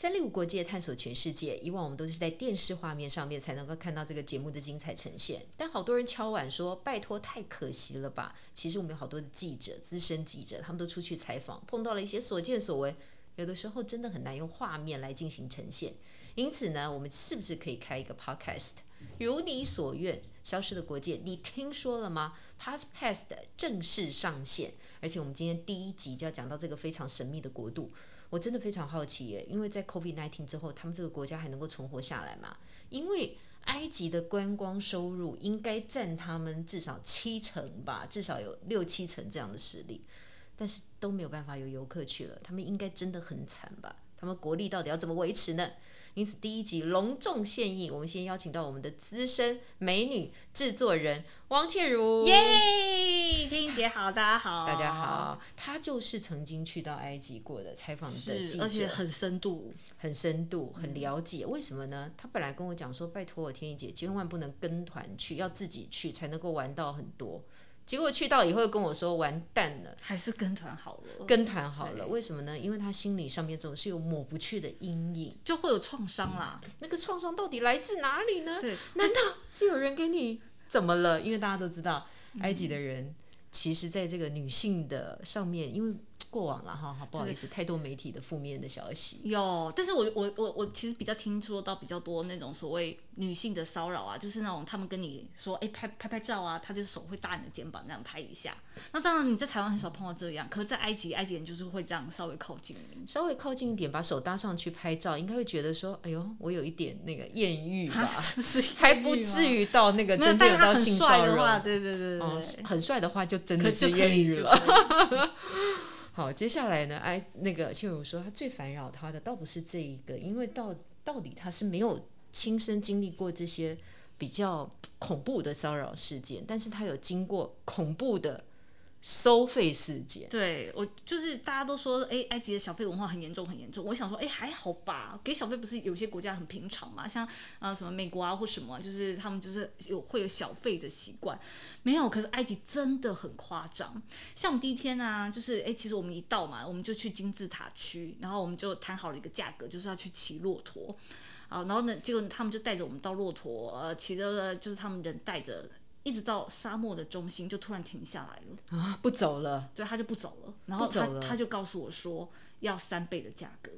三六五国界探索全世界，以往我们都是在电视画面上面才能够看到这个节目的精彩呈现，但好多人敲碗说，拜托太可惜了吧？其实我们有好多的记者，资深记者，他们都出去采访，碰到了一些所见所闻，有的时候真的很难用画面来进行呈现。因此呢，我们是不是可以开一个 podcast？如你所愿，消失的国界，你听说了吗？podcast 正式上线，而且我们今天第一集就要讲到这个非常神秘的国度。我真的非常好奇耶，因为在 COVID-19 之后，他们这个国家还能够存活下来吗？因为埃及的观光收入应该占他们至少七成吧，至少有六七成这样的实力，但是都没有办法有游客去了，他们应该真的很惨吧？他们国力到底要怎么维持呢？因此第一集隆重献艺，我们先邀请到我们的资深美女制作人汪倩如。耶，姐好，大家好，大家好。他就是曾经去到埃及过的采访的记者，而且很深度，很深度，很了解。为什么呢？他本来跟我讲说，拜托我天意姐，千万不能跟团去，要自己去才能够玩到很多。结果去到以后跟我说完蛋了，还是跟团好了。跟团好了，为什么呢？因为他心理上面总是有抹不去的阴影，就会有创伤啦。那个创伤到底来自哪里呢？对，难道是有人给你怎么了？因为大家都知道，埃及的人其实在这个女性的上面，因为。过往了哈，好不好意思，太多媒体的负面的消息。有，但是我我我我其实比较听说到比较多那种所谓女性的骚扰啊，就是那种他们跟你说，哎，拍拍拍照啊，他就手会搭你的肩膀这样拍一下。那当然你在台湾很少碰到这样，可是在埃及，埃及人就是会这样稍微靠近你，稍微靠近一点，把手搭上去拍照，应该会觉得说，哎呦，我有一点那个艳遇吧，还不至于到那个真正有到性骚扰。对对对对，哦，很帅的话就真的是艳遇了。好，接下来呢？哎，那个倩如说，他最烦扰他的倒不是这一个，因为到到底他是没有亲身经历过这些比较恐怖的骚扰事件，但是他有经过恐怖的。收费事件，对，我就是大家都说，哎，埃及的小费文化很严重，很严重。我想说，哎，还好吧，给小费不是有些国家很平常嘛，像啊、什么美国啊或什么，就是他们就是有会有小费的习惯。没有，可是埃及真的很夸张。像我们第一天啊，就是哎，其实我们一到嘛，我们就去金字塔区，然后我们就谈好了一个价格，就是要去骑骆驼。啊，然后呢，结果他们就带着我们到骆驼，呃，骑着就是他们人带着。一直到沙漠的中心，就突然停下来了啊，不走了，所以他就不走了。然后他他就告诉我说要三倍的价格，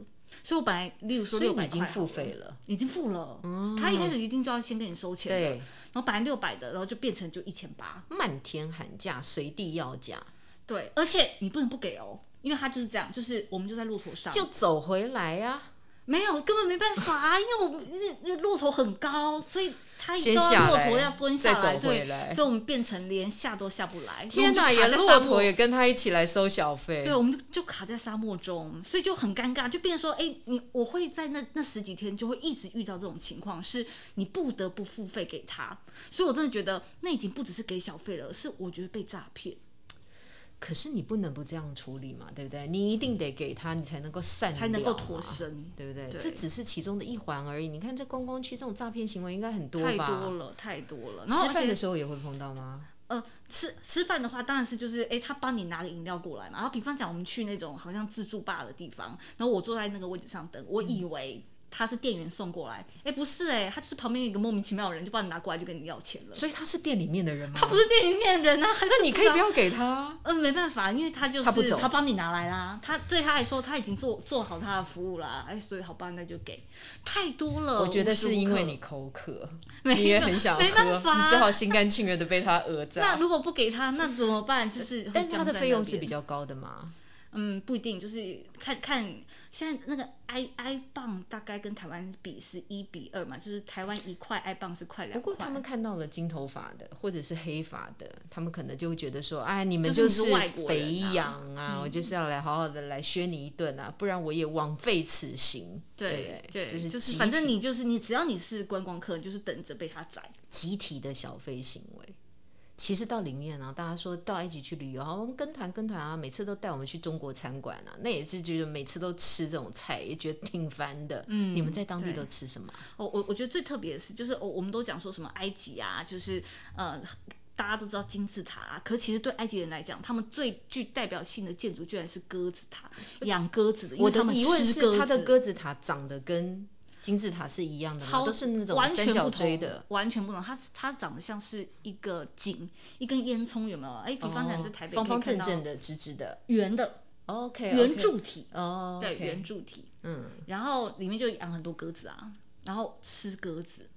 所以我本来例如说六百块，已经付费了，已经付了。嗯，他一开始一定就要先给你收钱的。对。然后本来六百的，然后就变成就一千八，漫天喊价，随地要价。对，而且你不能不给哦，因为他就是这样，就是我们就在骆驼上，就走回来呀、啊。没有，根本没办法啊，因为我们那那骆驼很高，所以他一到骆驼要蹲下来，来对，所以我们变成连下都下不来。天哪，也骆驼也跟他一起来收小费。对，我们就就卡在沙漠中，所以就很尴尬，就变成说，哎，你我会在那那十几天就会一直遇到这种情况，是你不得不付费给他，所以我真的觉得那已经不只是给小费了，是我觉得被诈骗。可是你不能不这样处理嘛，对不对？你一定得给他，你才能够善才能够脱身，对不对？对，这只是其中的一环而已。你看这观光区这种诈骗行为应该很多吧？太多了，太多了。吃饭的时候也会碰到吗？呃，吃吃饭的话，当然是就是，哎，他帮你拿个饮料过来嘛。然后比方讲，我们去那种好像自助吧的地方，然后我坐在那个位置上等，我以为。嗯他是店员送过来，哎，不是哎，他就是旁边有一个莫名其妙的人，就帮你拿过来就跟你要钱了。所以他是店里面的人吗？他不是店里面的人啊，那你可以不要给他。嗯，没办法，因为他就是他不走，他帮你拿来啦。他对他来说他已经做做好他的服务啦，哎，所以好吧，那就给。太多了，我觉得是因为你口渴，你也很想喝，没办法，你只好心甘情愿的被他讹诈。那如果不给他，那怎么办？就是但他的费用是比较高的吗？嗯，不一定，就是看看现在那个 i i 镑大概跟台湾比是一比二嘛，就是台湾一块 i 镑是快两块。不过他们看到了金头发的或者是黑发的，他们可能就会觉得说，哎，你们就是肥羊啊，啊我就是要来好好的来削你一顿啊，不然我也枉费此行。对对，就是就是反正你就是你，只要你是观光客，你就是等着被他宰。集体的小费行为。其实到里面啊，大家说到埃及去旅游，好，我们跟团跟团啊，每次都带我们去中国餐馆啊，那也是觉得每次都吃这种菜，也觉得挺烦的。嗯，你们在当地都吃什么？我我我觉得最特别的是，就是我我们都讲说什么埃及啊，就是呃。大家都知道金字塔啊，可其实对埃及人来讲，他们最具代表性的建筑居然是鸽子塔，养鸽子的。我的疑问是，它的鸽子塔长得跟金字塔是一样的都是那种完全不同的，完全不同。它它长得像是一个井，一根烟囱，有没有？哎，比方讲在台北、哦、方方正正的、直直的、圆的。OK，圆柱体。哦，对，圆柱体。嗯。然后里面就养很多鸽子啊，然后吃鸽子。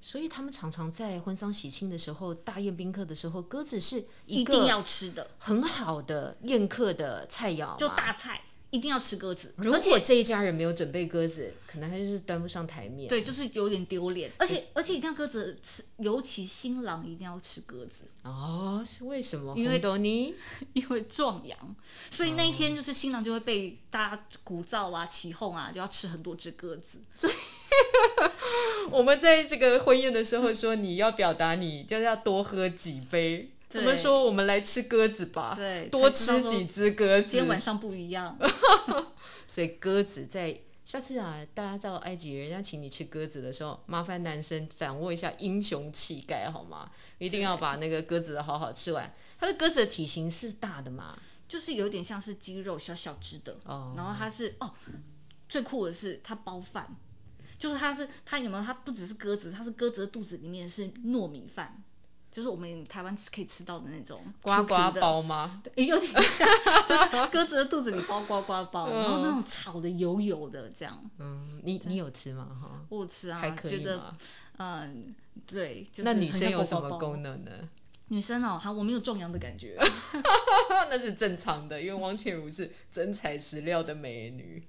所以他们常常在婚丧喜庆的时候、大宴宾客的时候，鸽子是一定要吃的，很好的宴客的菜肴，就大菜，一定要吃鸽子。如果这一家人没有准备鸽子，可能他就是端不上台面。对，就是有点丢脸。而且而且一定要鸽子吃，尤其新郎一定要吃鸽子。哦，是为什么？因为 因为壮阳，所以那一天就是新郎就会被大家鼓噪啊、起哄啊，就要吃很多只鸽子。所以。我们在这个婚宴的时候说，你要表达你就是要多喝几杯。我们说我们来吃鸽子吧，对，多吃几只鸽子。今天晚上不一样。所以鸽子在下次啊，大家到埃及人家请你吃鸽子的时候，麻烦男生掌握一下英雄气概好吗？一定要把那个鸽子好好吃完。它的鸽子的体型是大的嘛？就是有点像是鸡肉，小小只的。哦。然后它是哦，最酷的是它包饭。就是它是它有没有它不只是鸽子，它是鸽子的肚子里面是糯米饭，就是我们台湾可以吃到的那种呱呱包吗？对 有点像，就是鸽子的肚子里包呱呱包，然后那种炒的油油的这样。嗯，你你有吃吗？哈，我吃啊，还可以得嗯，对。就是、那女生有什么功能呢？女生哦，哈，我没有壮阳的感觉。那是正常的，因为汪倩如是真材实料的美女。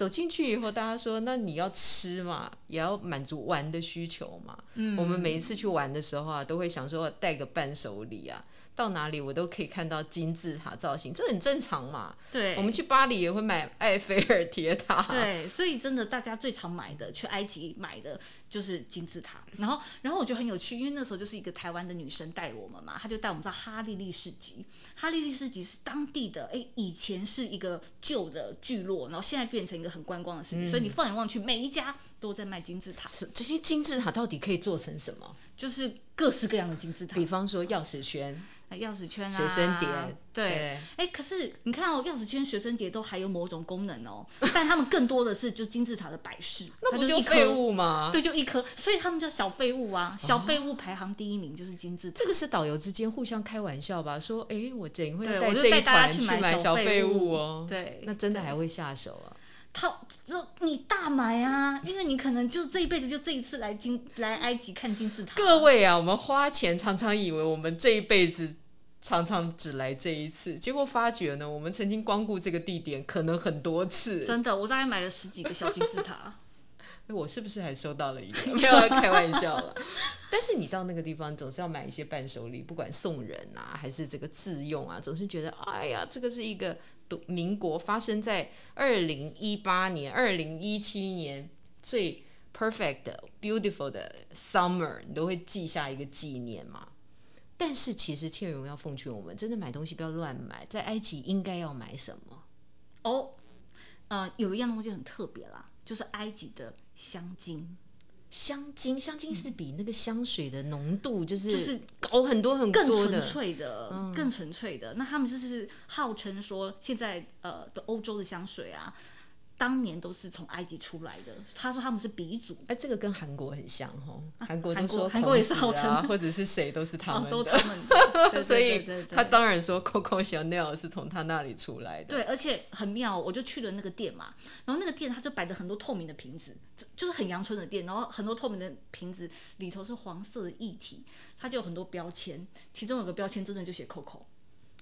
走进去以后，大家说，那你要吃嘛，也要满足玩的需求嘛。嗯，我们每一次去玩的时候啊，都会想说带个伴手礼啊。到哪里我都可以看到金字塔造型，这很正常嘛。对，我们去巴黎也会买埃菲尔铁塔。对，所以真的大家最常买的，去埃及买的就是金字塔。然后，然后我觉得很有趣，因为那时候就是一个台湾的女生带我们嘛，她就带我们到哈利利市集。哈利利市集是当地的，哎，以前是一个旧的聚落，然后现在变成一个很观光的市集，嗯、所以你放眼望去，每一家都在卖金字塔。这些金字塔到底可以做成什么？就是各式各样的金字塔，比方说钥匙圈。钥匙圈啊，学生碟，对，哎，可是你看哦，钥匙圈、学生碟都还有某种功能哦，但他们更多的是就金字塔的摆饰，那不就废物吗？对，就一颗，所以他们叫小废物啊，小废物排行第一名就是金字塔。这个是导游之间互相开玩笑吧？说，哎，我等会带这一团去买小废物哦，对，那真的还会下手啊？他就你大买啊，因为你可能就这一辈子就这一次来金来埃及看金字塔。各位啊，我们花钱常常以为我们这一辈子。常常只来这一次，结果发觉呢，我们曾经光顾这个地点可能很多次。真的，我大概买了十几个小金字塔。我是不是还收到了一个？没有开玩笑了。但是你到那个地方总是要买一些伴手礼，不管送人啊，还是这个自用啊，总是觉得哎呀，这个是一个民国发生在二零一八年、二零一七年最 perfect、beautiful 的 summer，你都会记下一个纪念嘛。但是其实倩蓉要奉劝我们，真的买东西不要乱买，在埃及应该要买什么？哦，呃，有一样东西很特别啦，就是埃及的香精。香精，香精是比那个香水的浓度就是就是高很多很多的，更纯粹的，嗯、更纯粹的。那他们就是号称说，现在呃的欧洲的香水啊。当年都是从埃及出来的，他说他们是鼻祖。哎，这个跟韩国很像哦，韩国都说韩国也是号称，或者是谁都是他们的，都他们的。所以他当然说 Coco Chanel 是从他那里出来的。对，而且很妙，我就去了那个店嘛，然后那个店他就摆着很多透明的瓶子，就是很阳春的店，然后很多透明的瓶子里头是黄色的液体，它就有很多标签，其中有个标签真的就写 Coco。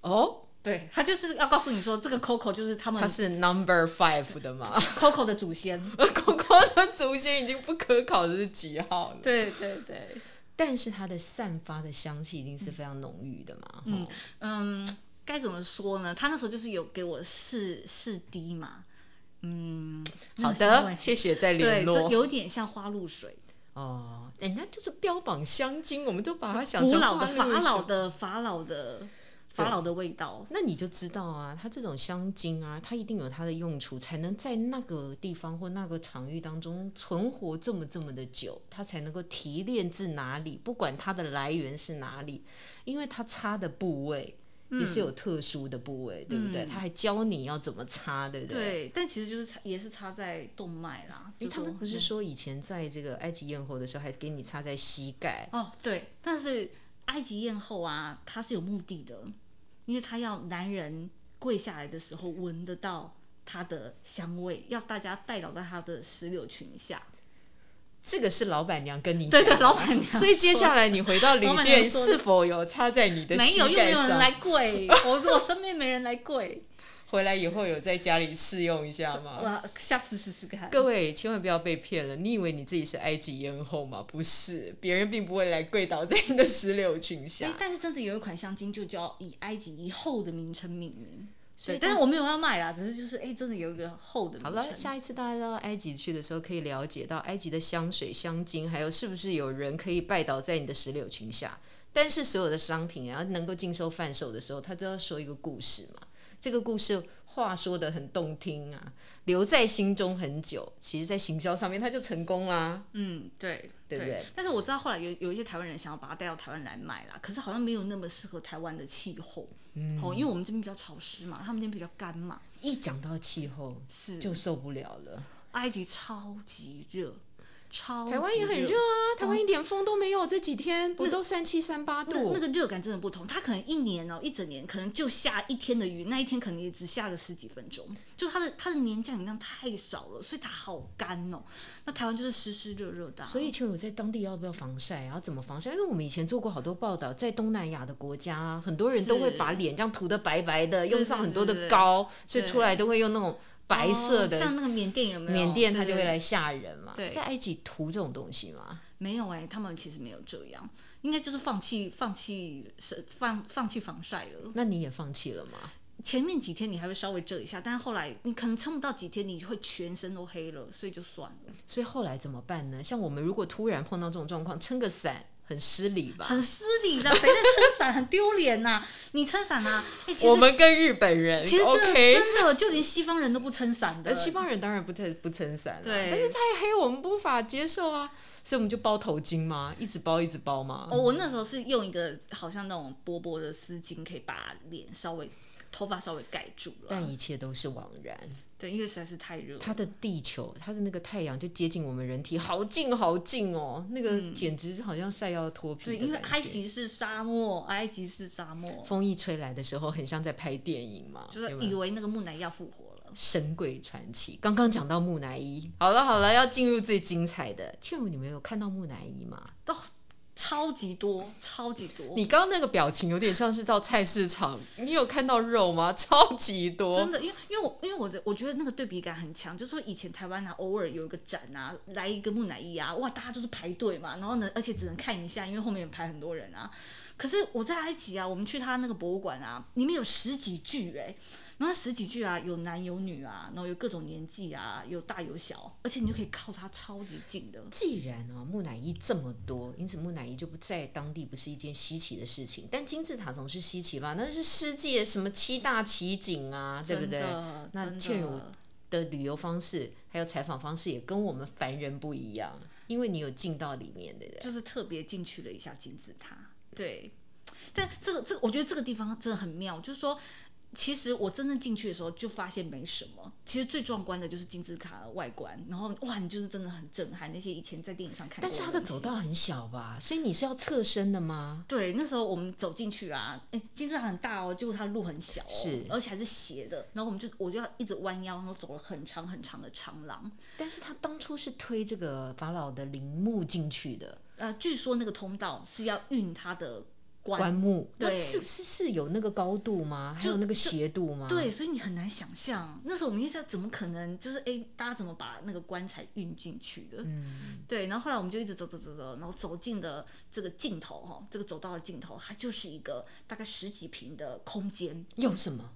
哦。对，他就是要告诉你说，这个 Coco 就是他们。他是 Number Five 的嘛？Coco 的祖先。Coco 的祖先已经不可考的是几号了？对对对。但是它的散发的香气一定是非常浓郁的嘛？嗯嗯，该怎么说呢？他那时候就是有给我试试滴嘛。嗯，好的，谢谢再联络。对，这有点像花露水。哦，人家就是标榜香精，我们都把它想成古老的法老的法老的。法老的味道。那你就知道啊，它这种香精啊，它一定有它的用处，才能在那个地方或那个场域当中存活这么这么的久，它才能够提炼至哪里，不管它的来源是哪里，因为它擦的部位。也是有特殊的部位，嗯、对不对？他还教你要怎么擦，对不对？对，但其实就是擦，也是擦在动脉啦。因为他们不是说以前在这个埃及艳后的时候，还给你擦在膝盖？哦，对。但是埃及艳后啊，它是有目的的，因为他要男人跪下来的时候闻得到他的香味，要大家带倒在他的石榴裙下。这个是老板娘跟你讲，对对，老板娘。所以接下来你回到旅店，是否有插在你的？没有，又没有人来跪，我我身边没人来跪。回来以后有在家里试用一下吗？我下次试试看。各位千万不要被骗了，你以为你自己是埃及艳后吗？不是，别人并不会来跪倒在你的石榴裙下。但是真的有一款香精，就叫以埃及以后的名称命名。所以，但是我没有要卖啦，只是就是哎，真的有一个后的。好了，下一次大家到埃及去的时候，可以了解到埃及的香水、香精，还有是不是有人可以拜倒在你的石榴裙下。但是所有的商品啊，能够禁售贩售的时候，他都要说一个故事嘛。这个故事话说的很动听啊，留在心中很久。其实，在行销上面，他就成功啦。嗯，对，对不对？但是我知道后来有有一些台湾人想要把它带到台湾来卖啦，可是好像没有那么适合台湾的气候。嗯，哦，因为我们这边比较潮湿嘛，他们那边比较干嘛。一讲到气候，是就受不了了。埃及超级热。超台湾也很热啊，台湾一点风都没有，哦、这几天不都三七三八度？那，那个热感真的不同，它可能一年哦，一整年可能就下一天的雨，那一天可能也只下个十几分钟，就它的它的年降雨量太少了，所以它好干哦。那台湾就是湿湿热热的。所以请问我在当地要不要防晒啊？要怎么防晒？因为我们以前做过好多报道，在东南亚的国家，很多人都会把脸这样涂得白白的，用上很多的膏，所以出来都会用那种。白色的，哦，像那个缅甸有没有？缅甸它就会来吓人嘛。对，在埃及涂这种东西吗？没有哎，他们其实没有这样，应该就是放弃放弃是放放弃防晒了。那你也放弃了吗？前面几天你还会稍微遮一下，但是后来你可能撑不到几天，你会全身都黑了，所以就算了。所以后来怎么办呢？像我们如果突然碰到这种状况，撑个伞。很失礼吧？很失礼的，谁在撑伞？很丢脸呐！你撑伞啊？我们跟日本人，其实真的真的，就连西方人都不撑伞的。西方人当然不太不撑伞了，对。但是太黑，我们无法接受啊，所以我们就包头巾嘛，一直包一直包嘛。哦，我那时候是用一个好像那种薄薄的丝巾，可以把脸稍微。头发稍微盖住了，但一切都是枉然。对，因为实在是太热。它的地球，它的那个太阳就接近我们人体，好近好近哦，那个简直好像晒要脱皮。对，因为埃及是沙漠，埃及是沙漠。风一吹来的时候，很像在拍电影嘛，就是以为那个木乃伊要复活了。神鬼传奇，刚刚讲到木乃伊，好了好了，要进入最精彩的。倩茹，你们有看到木乃伊吗？都。超级多，超级多。你刚刚那个表情有点像是到菜市场，你有看到肉吗？超级多。真的，因为因为我因为我的我觉得那个对比感很强，就是说以前台湾啊，偶尔有一个展啊，来一个木乃伊啊，哇，大家就是排队嘛，然后呢，而且只能看一下，因为后面有排很多人啊。可是我在埃及啊，我们去他那个博物馆啊，里面有十几具哎。然后十几具啊，有男有女啊，然后有各种年纪啊，有大有小，而且你就可以靠它超级近的。既然哦木乃伊这么多，因此木乃伊就不在当地不是一件稀奇的事情。但金字塔总是稀奇吧？那是世界什么七大奇景啊，对不对？那倩茹的旅游方式还有采访方式也跟我们凡人不一样，因为你有进到里面的人，就是特别进去了一下金字塔。对，但这个这个我觉得这个地方真的很妙，就是说。其实我真正进去的时候就发现没什么，其实最壮观的就是金字塔的外观，然后哇，你就是真的很震撼那些以前在电影上看。但是它的走道很小吧，所以你是要侧身的吗？对，那时候我们走进去啊，哎，金字塔很大哦，结果它的路很小哦，是，而且还是斜的，然后我们就我就要一直弯腰，然后走了很长很长的长廊。但是他当初是推这个法老的陵墓进去的，呃，据说那个通道是要运他的。棺木，对，是是是有那个高度吗？还有那个斜度吗？对，所以你很难想象，那时候我们一直怎么可能就是哎，大家怎么把那个棺材运进去的？嗯，对，然后后来我们就一直走走走走，然后走进的这个尽头哈，这个走到了尽头，它就是一个大概十几平的空间。有什么？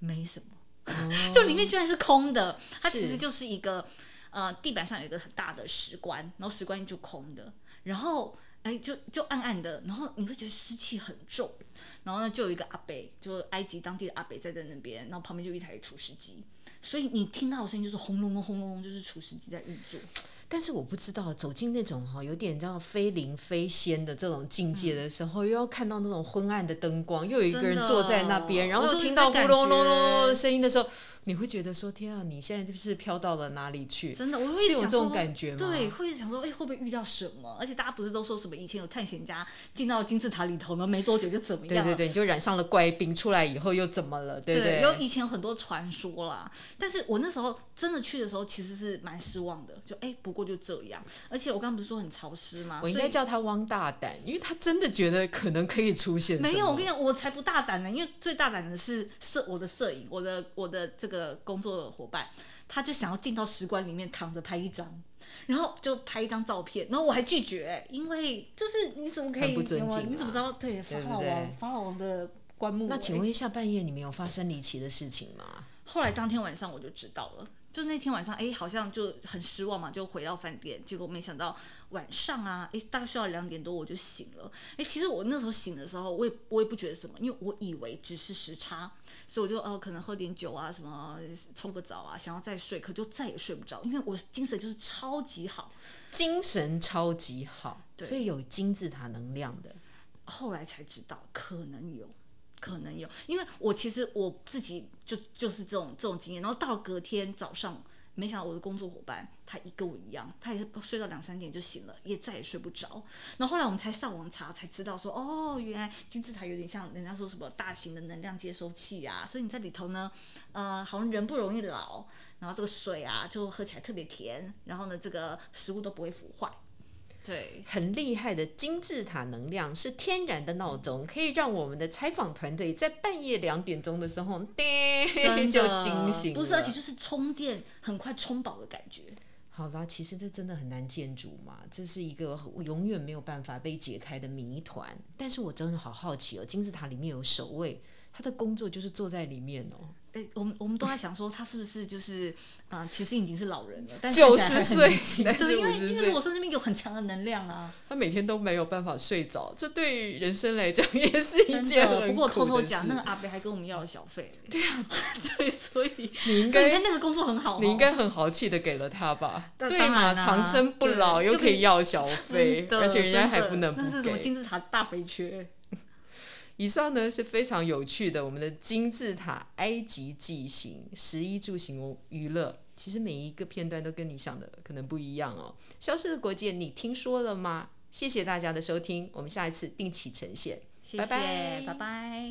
没什么，哦、就里面居然是空的，它其实就是一个呃地板上有一个很大的石棺，然后石棺就空的，然后。哎，就就暗暗的，然后你会觉得湿气很重，然后呢，就有一个阿伯，就埃及当地的阿伯在在那边，然后旁边就一台除湿机，所以你听到的声音就是轰隆隆轰隆隆，就是除湿机在运作。但是我不知道走进那种哈有点叫非灵非仙的这种境界的时候，嗯、又要看到那种昏暗的灯光，又有一个人坐在那边，然后又听到呼隆隆隆的声音的时候。你会觉得说天啊，你现在就是飘到了哪里去？真的，我会有这种感觉吗？对，会想说，哎，会不会遇到什么？而且大家不是都说什么以前有探险家进到金字塔里头呢，没多久就怎么样？对对对，你就染上了怪病，出来以后又怎么了？对不对？对，有以前有很多传说啦，但是我那时候真的去的时候，其实是蛮失望的，就哎，不过就这样。而且我刚刚不是说很潮湿吗？我应该叫他汪大胆，因为他真的觉得可能可以出现。没有，我跟你讲，我才不大胆呢，因为最大胆的是摄我的摄影，我的我的这个工作的。伙伴，他就想要进到石棺里面躺着拍一张，然后就拍一张照片，然后我还拒绝，因为就是你怎么可以？不尊敬啊，你怎么知道？对，法老王，法老王的棺木。那请问一下，半夜你们有发生离奇的事情吗？后来当天晚上我就知道了。就那天晚上，哎，好像就很失望嘛，就回到饭店，结果没想到晚上啊，哎，大概需要两点多我就醒了。哎，其实我那时候醒的时候，我也我也不觉得什么，因为我以为只是时差，所以我就呃可能喝点酒啊，什么冲个澡啊，想要再睡，可就再也睡不着，因为我精神就是超级好，精神超级好，对，所以有金字塔能量的。后来才知道可能有。可能有，因为我其实我自己就就是这种这种经验，然后到隔天早上，没想到我的工作伙伴他一跟我一样，他也是睡到两三点就醒了，也再也睡不着。然后后来我们才上网查，才知道说，哦，原来金字塔有点像人家说什么大型的能量接收器啊，所以你在里头呢，呃，好像人不容易老，然后这个水啊就喝起来特别甜，然后呢这个食物都不会腐坏。对，很厉害的金字塔能量是天然的闹钟，可以让我们的采访团队在半夜两点钟的时候，叮就惊醒。不是，而且就是充电很快充饱的感觉。好啦，其实这真的很难建筑嘛，这是一个永远没有办法被解开的谜团。但是我真的好好奇哦，金字塔里面有守卫，他的工作就是坐在里面哦。哎，我们我们都在想说他是不是就是啊、呃，其实已经是老人了，但九十岁，对，因为因为我说那边有很强的能量啊。他每天都没有办法睡着，这对于人生来讲也是一件很。不过偷偷讲，那个阿伯还跟我们要了小费。对啊，对，所以你应该那个工作很好，你应该很豪气的给了他吧？对嘛，长生不老又可以要小费，而且人家还不能不给。那是什么金字塔大肥缺？以上呢是非常有趣的，我们的金字塔埃及记行十一住行娱乐，其实每一个片段都跟你想的可能不一样哦。消失的国界，你听说了吗？谢谢大家的收听，我们下一次定期呈现，谢谢，拜拜，拜拜。